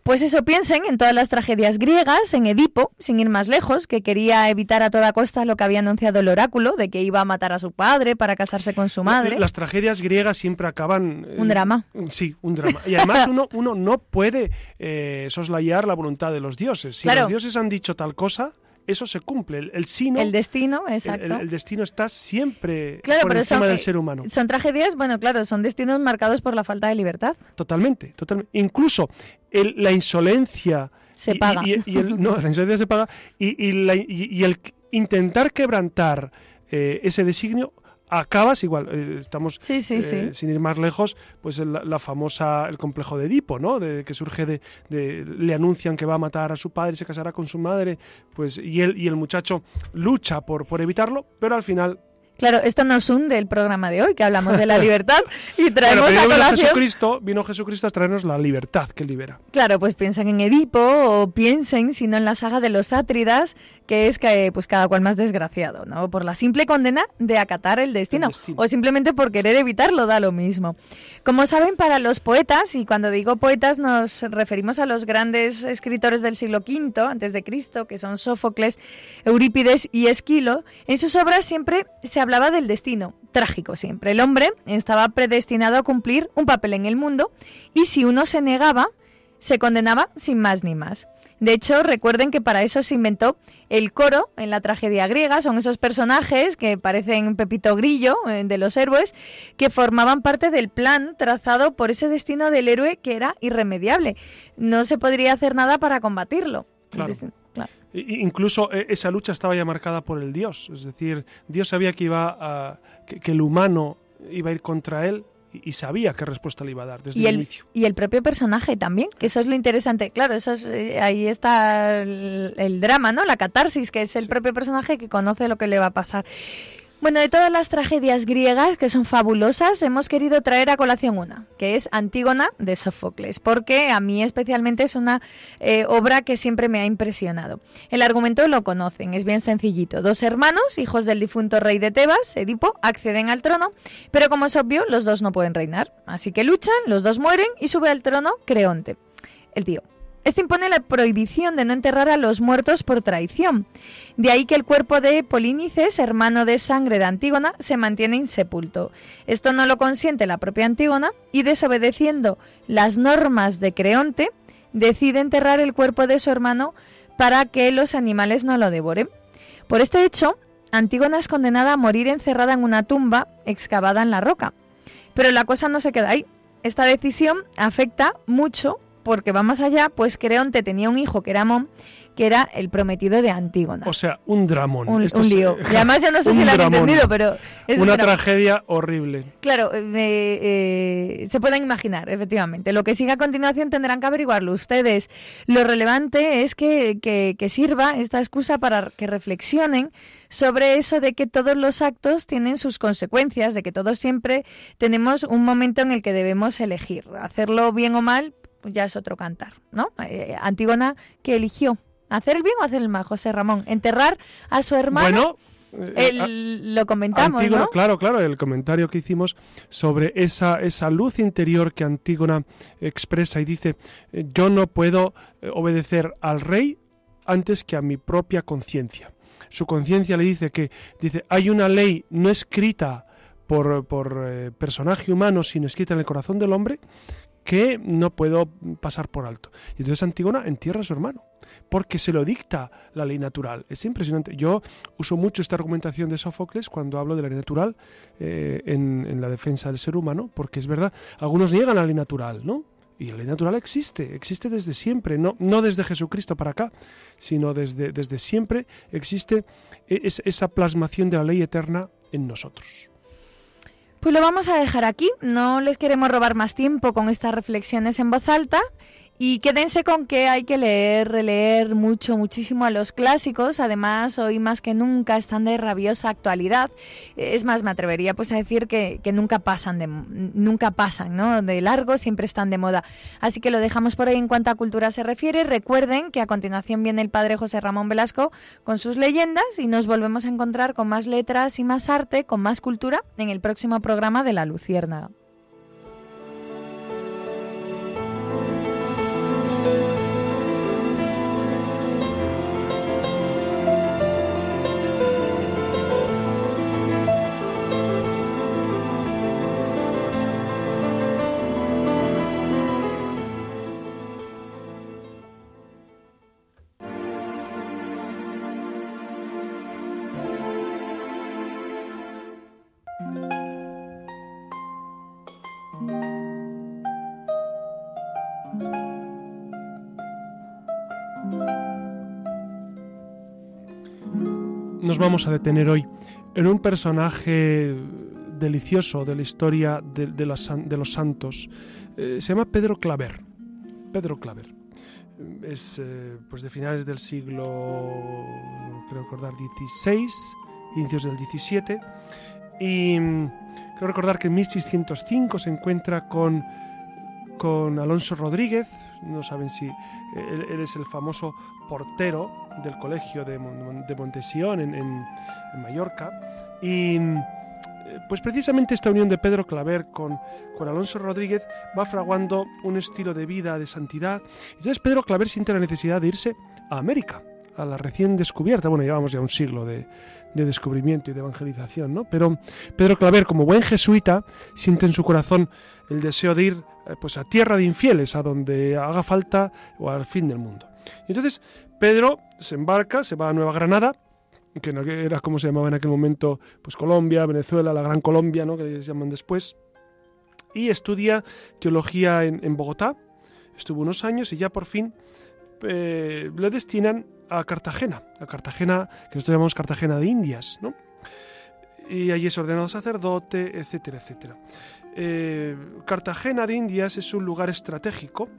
Pues eso, piensen en todas las tragedias griegas, en Edipo, sin ir más lejos, que quería evitar a toda costa lo que había anunciado el oráculo, de que iba a matar a su padre para casarse con su madre. Las tragedias griegas siempre acaban... un drama. Eh, sí, un drama. Y además uno, uno no puede eh, soslayar la voluntad de los dioses. Si los dioses han dicho tal cosa, eso se cumple. El, el sino, el destino, exacto. El, destino está siempre por encima del ser humano. Son tragedias, bueno, claro, son destinos marcados por la falta de libertad. Totalmente, totalmente. Incluso la insolencia se paga. Y, el, no, la insolencia se paga y, y el intentar quebrantar eh, ese designio acabas igual eh, estamos eh, sin ir más lejos pues la, famosa el complejo de Edipo no de que surge de, le anuncian que va a matar a su padre y se casará con su madre pues y él y el muchacho lucha por por evitarlo pero al final Claro, esto nos hunde el programa de hoy, que hablamos de la libertad y traemos a colación... Vino Jesucristo, vino Jesucristo a traernos la libertad que libera. Claro, pues piensen en Edipo o piensen, si no en la saga de los Átridas, que es que pues cada cual más desgraciado, ¿no? Por la simple condena de acatar el destino, o simplemente por querer evitarlo, da lo mismo. Como saben, para los poetas, y cuando digo poetas nos referimos a los grandes escritores del siglo V antes de Cristo, que son Sófocles, Eurípides y Esquilo, en sus obras siempre se hablaba del destino, trágico siempre. El hombre estaba predestinado a cumplir un papel en el mundo y si uno se negaba, se condenaba sin más ni más. De hecho, recuerden que para eso se inventó el coro en la tragedia griega. Son esos personajes que parecen Pepito Grillo eh, de los héroes, que formaban parte del plan trazado por ese destino del héroe que era irremediable. No se podría hacer nada para combatirlo. Incluso eh, esa lucha estaba ya marcada por el Dios, es decir, Dios sabía que iba a, que el humano iba a ir contra él y sabía qué respuesta le iba a dar desde el, inicio. Y el propio personaje también, que eso es lo interesante. Claro, eso es, eh, ahí está el, drama, ¿no? La catarsis, que es el propio personaje que conoce lo que le va a pasar. Bueno, de todas las tragedias griegas, que son fabulosas, hemos querido traer a colación una, que es Antígona de Sófocles, porque a mí especialmente es una eh, obra que siempre me ha impresionado. El argumento lo conocen, es bien sencillito. Dos hermanos, hijos del difunto rey de Tebas, Edipo, acceden al trono, pero como es obvio, los dos no pueden reinar. Así que luchan, los dos mueren y sube al trono Creonte, el tío. Este impone la prohibición de no enterrar a los muertos por traición. De ahí que el cuerpo de Polínices, hermano de sangre de Antígona, se mantiene insepulto. Esto no lo consiente la propia Antígona y desobedeciendo las normas de Creonte, decide enterrar el cuerpo de su hermano para que los animales no lo devoren. Por este hecho, Antígona es condenada a morir encerrada en una tumba excavada en la roca. Pero la cosa no se queda ahí. Esta decisión afecta mucho porque va más allá, pues Creonte tenía un hijo que era Amón, que era el prometido de Antígona. O sea, un dramón. Un, lío. y además yo no sé si lo han entendido, pero... Es Una tragedia horrible. Claro, eh, eh, se pueden imaginar, efectivamente. Lo que sigue a continuación tendrán que averiguarlo ustedes. Lo relevante es que, que sirva esta excusa para que reflexionen sobre eso de que todos los actos tienen sus consecuencias, de que todos siempre tenemos un momento en el que debemos elegir. Hacerlo bien o mal, pues ya es otro cantar, ¿no? Eh, Antígona que eligió hacer el bien o hacer el mal, José Ramón, enterrar a su hermano. Bueno, eh, lo comentamos, Antígona, Claro, claro, el comentario que hicimos sobre esa, esa luz interior que Antígona expresa y dice, eh, yo no puedo obedecer al rey antes que a mi propia conciencia. Su conciencia le dice que, dice, hay una ley no escrita por, por personaje humano, sino escrita en el corazón del hombre, que no puedo pasar por alto. Y entonces Antígona entierra a su hermano, porque se lo dicta la ley natural. Es impresionante. Yo uso mucho esta argumentación de Sófocles cuando hablo de la ley natural eh, en, la defensa del ser humano, porque es verdad, algunos niegan la ley natural, ¿no? Y la ley natural existe, existe desde siempre, no, no desde Jesucristo para acá, sino desde, desde siempre existe e, esa plasmación de la ley eterna en nosotros. Pues lo vamos a dejar aquí, no les queremos robar más tiempo con estas reflexiones en voz alta y quédense con que hay que leer, releer mucho, muchísimo a los clásicos. Además, hoy más que nunca están de rabiosa actualidad. Es más, me atrevería pues a decir que, nunca pasan de nunca pasan, ¿no? De largo, siempre están de moda. Así que lo dejamos por ahí en cuanto a cultura se refiere. Recuerden que a continuación viene el padre José Ramón Velasco con sus leyendas y nos volvemos a encontrar con más letras y más arte, con más cultura en el próximo programa de La Luciérnaga. Vamos a detener hoy en un personaje delicioso de la historia de, los santos. Eh, se llama Pedro Claver. Pedro Claver. Es eh, pues de finales del siglo, creo recordar, 16, inicios del 17. Y mm, creo recordar que en 1605 se encuentra con con Alonso Rodríguez, no saben si él, es el famoso portero del colegio de, Montesión en, Mallorca. Y pues precisamente esta unión de Pedro Claver con, con Alonso Rodríguez va fraguando un estilo de vida de santidad. Entonces Pedro Claver siente la necesidad de irse a América, a la recién descubierta, bueno, llevamos ya un siglo de, de descubrimiento y de evangelización, ¿no? Pero Pedro Claver, como buen jesuita, siente en su corazón el deseo de ir eh, pues a tierra de infieles, a donde haga falta o al fin del mundo. Y entonces Pedro se embarca, se va a Nueva Granada, que era como se llamaba en aquel momento, pues Colombia, Venezuela, la Gran Colombia, ¿no? que les llaman después, y estudia teología en, Bogotá, estuvo unos años y ya por fin eh, le destinan a Cartagena, a Cartagena, que nosotros llamamos Cartagena de Indias, ¿no? Y allí es ordenado sacerdote, etcétera, etcétera. Eh, Cartagena de Indias es un lugar estratégico,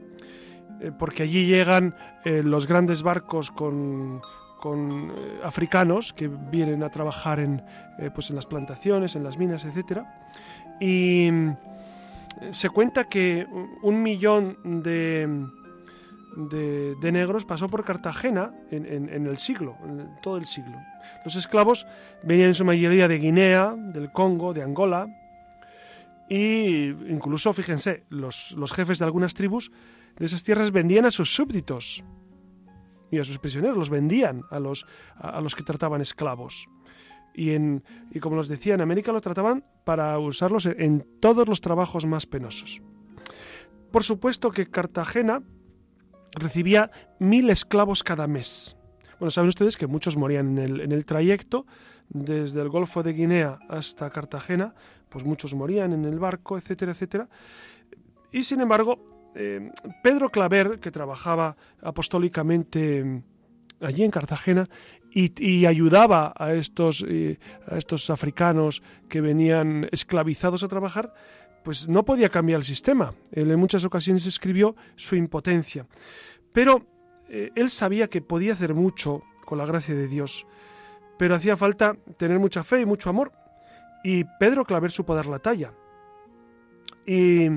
eh, porque allí llegan eh, los grandes barcos con, con africanos que vienen a trabajar en, pues en las plantaciones, en las minas, etc. Y se cuenta que un millón de, de, negros pasó por Cartagena en, en, el siglo, en todo el siglo. Los esclavos venían en su mayoría de Guinea, del Congo, de Angola, y incluso, fíjense, los, los jefes de algunas tribus de esas tierras vendían a sus súbditos y a sus prisioneros, los vendían a los, a, los que trataban esclavos. Y, en, y como los decía, en América lo trataban para usarlos en, todos los trabajos más penosos. Por supuesto que Cartagena recibía mil esclavos cada mes. Bueno, saben ustedes que muchos morían en el, en el trayecto desde el Golfo de Guinea hasta Cartagena, pues muchos morían en el barco, etcétera, etcétera. Y sin embargo, eh, Pedro Claver, que trabajaba apostólicamente mm, allí en Cartagena y, ayudaba a estos, eh, a estos africanos que venían esclavizados a trabajar, pues no podía cambiar el sistema. Él en muchas ocasiones escribió su impotencia. Pero eh, él sabía que podía hacer mucho con la gracia de Dios, pero hacía falta tener mucha fe y mucho amor. Y Pedro Claver supo dar la talla. Y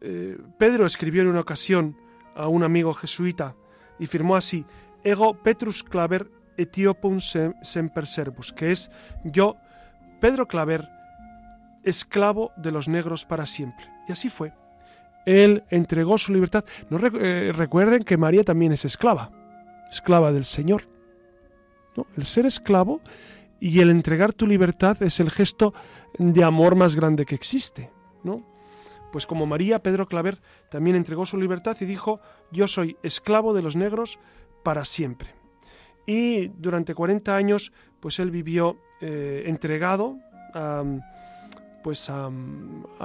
eh, Pedro escribió en una ocasión a un amigo jesuita y firmó así, Ego Petrus Claver etiopum semper servus, que es yo, Pedro Claver, esclavo de los negros para siempre. Y así fue. Él entregó su libertad. No eh, recuerden que María también es esclava, esclava del Señor. El ser esclavo y el entregar tu libertad es el gesto de amor más grande que existe. ¿no? Pues como María, Pedro Claver también entregó su libertad y dijo, yo soy esclavo de los negros para siempre. Y durante 40 años, pues él vivió eh, entregado a, pues a,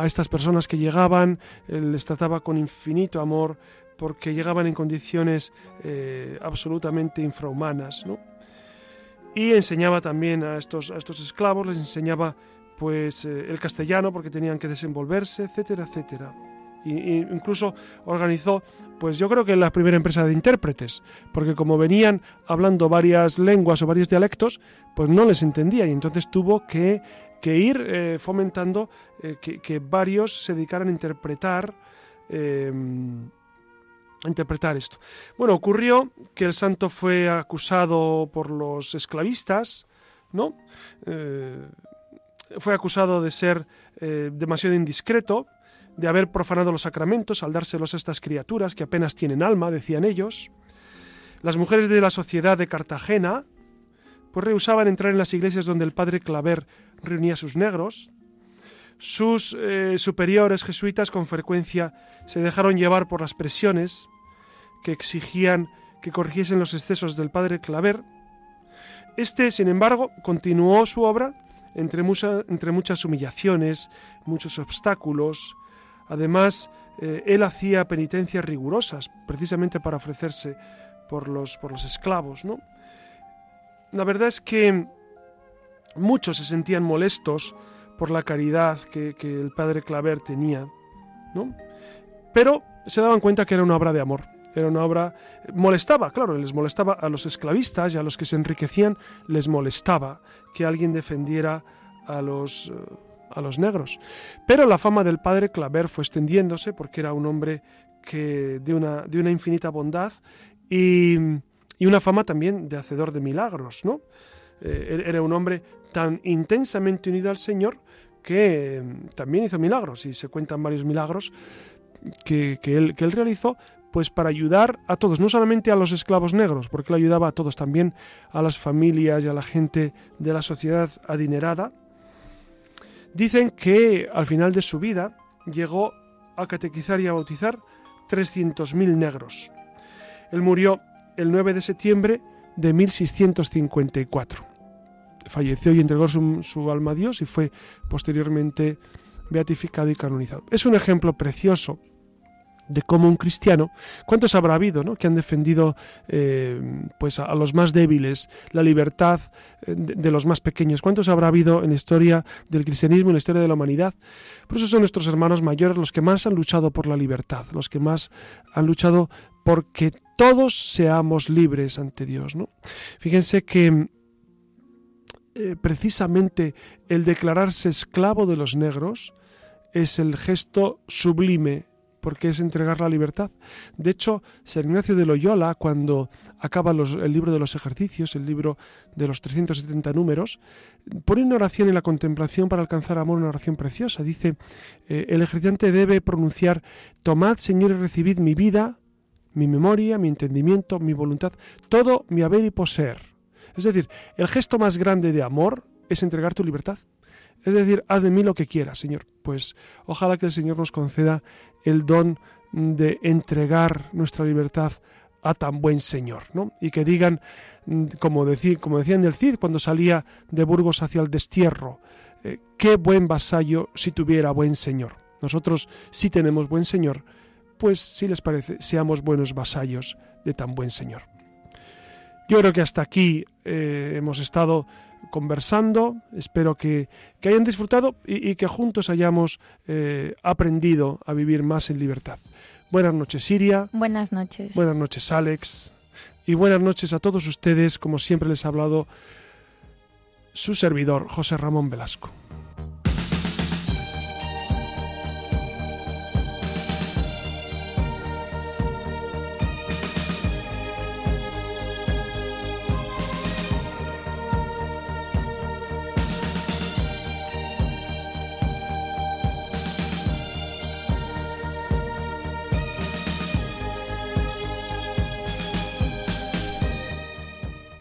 estas personas que llegaban, él les trataba con infinito amor, porque llegaban en condiciones eh, absolutamente infrahumanas. Y enseñaba también a estos, a estos esclavos, les enseñaba pues eh, el castellano porque tenían que desenvolverse, etcétera, etcétera. Y, incluso organizó, pues yo creo que la primera empresa de intérpretes, porque como venían hablando varias lenguas o varios dialectos, pues no les entendía y entonces tuvo que, ir eh, fomentando eh, que, varios se dedicaran a interpretar interpretar esto. Bueno, ocurrió que el santo fue acusado por los esclavistas, ¿no? fue acusado de ser eh, demasiado indiscreto, de haber profanado los sacramentos al dárselos a estas criaturas que apenas tienen alma, decían ellos. Las mujeres de la sociedad de Cartagena pues rehusaban entrar en las iglesias donde el padre Claver reunía a sus negros. Sus eh, superiores jesuitas con frecuencia se dejaron llevar por las presiones que exigían que corrigiesen los excesos del padre Claver. Este, sin embargo, continuó su obra entre, muchas humillaciones, muchos obstáculos. Además, eh, él hacía penitencias rigurosas, precisamente para ofrecerse por los, por los esclavos. ¿no? La verdad es que muchos se sentían molestos por la caridad que, que el padre Claver tenía, ¿no? pero se daban cuenta que era una obra de amor. Era una obra... Molestaba, claro, les molestaba a los esclavistas y a los que se enriquecían, les molestaba que alguien defendiera a los, eh, a los negros. Pero la fama del padre Claver fue extendiéndose porque era un hombre que, de, una, de una infinita bondad y, y una fama también de hacedor de milagros. ¿no? Eh, er, era un hombre tan intensamente unido al Señor que mm, también hizo milagros y se cuentan varios milagros que, que, él, que él realizó, pues para ayudar a todos, no solamente a los esclavos negros, porque él ayudaba a todos, también a las familias y a la gente de la sociedad adinerada. Dicen que al final de su vida llegó a catequizar y a bautizar 300.000 negros. Él murió el 9 de septiembre de 1654. Falleció y entregó su, su alma a Dios y fue posteriormente beatificado y canonizado. Es un ejemplo precioso de cómo un cristiano, ¿cuántos habrá habido ¿no? que han defendido eh, pues a, los más débiles, la libertad eh, de, los más pequeños? ¿Cuántos habrá habido en la historia del cristianismo, en la historia de la humanidad? Por eso son nuestros hermanos mayores los que más han luchado por la libertad, los que más han luchado porque todos seamos libres ante Dios. ¿no? Fíjense que eh, precisamente el declararse esclavo de los negros es el gesto sublime porque es entregar la libertad. De hecho, San Ignacio de Loyola, cuando acaba el libro de los ejercicios, el libro de los 370 números, pone una oración en la contemplación para alcanzar amor, una oración preciosa. Dice, eh, el ejerciente debe pronunciar, tomad, Señor, y recibid mi vida, mi memoria, mi entendimiento, mi voluntad, todo mi haber y poseer. Es decir, el gesto más grande de amor es entregar tu libertad. Es decir, haz de mí lo que quieras, Señor. Pues ojalá que el Señor nos conceda el don de entregar nuestra libertad a tan buen Señor, ¿no? Y que digan, mm, como, como decían del Cid cuando salía de Burgos hacia el destierro, eh, qué buen vasallo si tuviera buen Señor. Nosotros sí tenemos buen Señor, pues si les parece, seamos buenos vasallos de tan buen Señor. Yo creo que hasta aquí eh, hemos estado conversando. Espero que, hayan disfrutado y, que juntos hayamos eh, aprendido a vivir más en libertad. Buenas noches, Siria. Buenas noches. Buenas noches, Alex. Y buenas noches a todos ustedes, como siempre les ha hablado su servidor, José Ramón Velasco.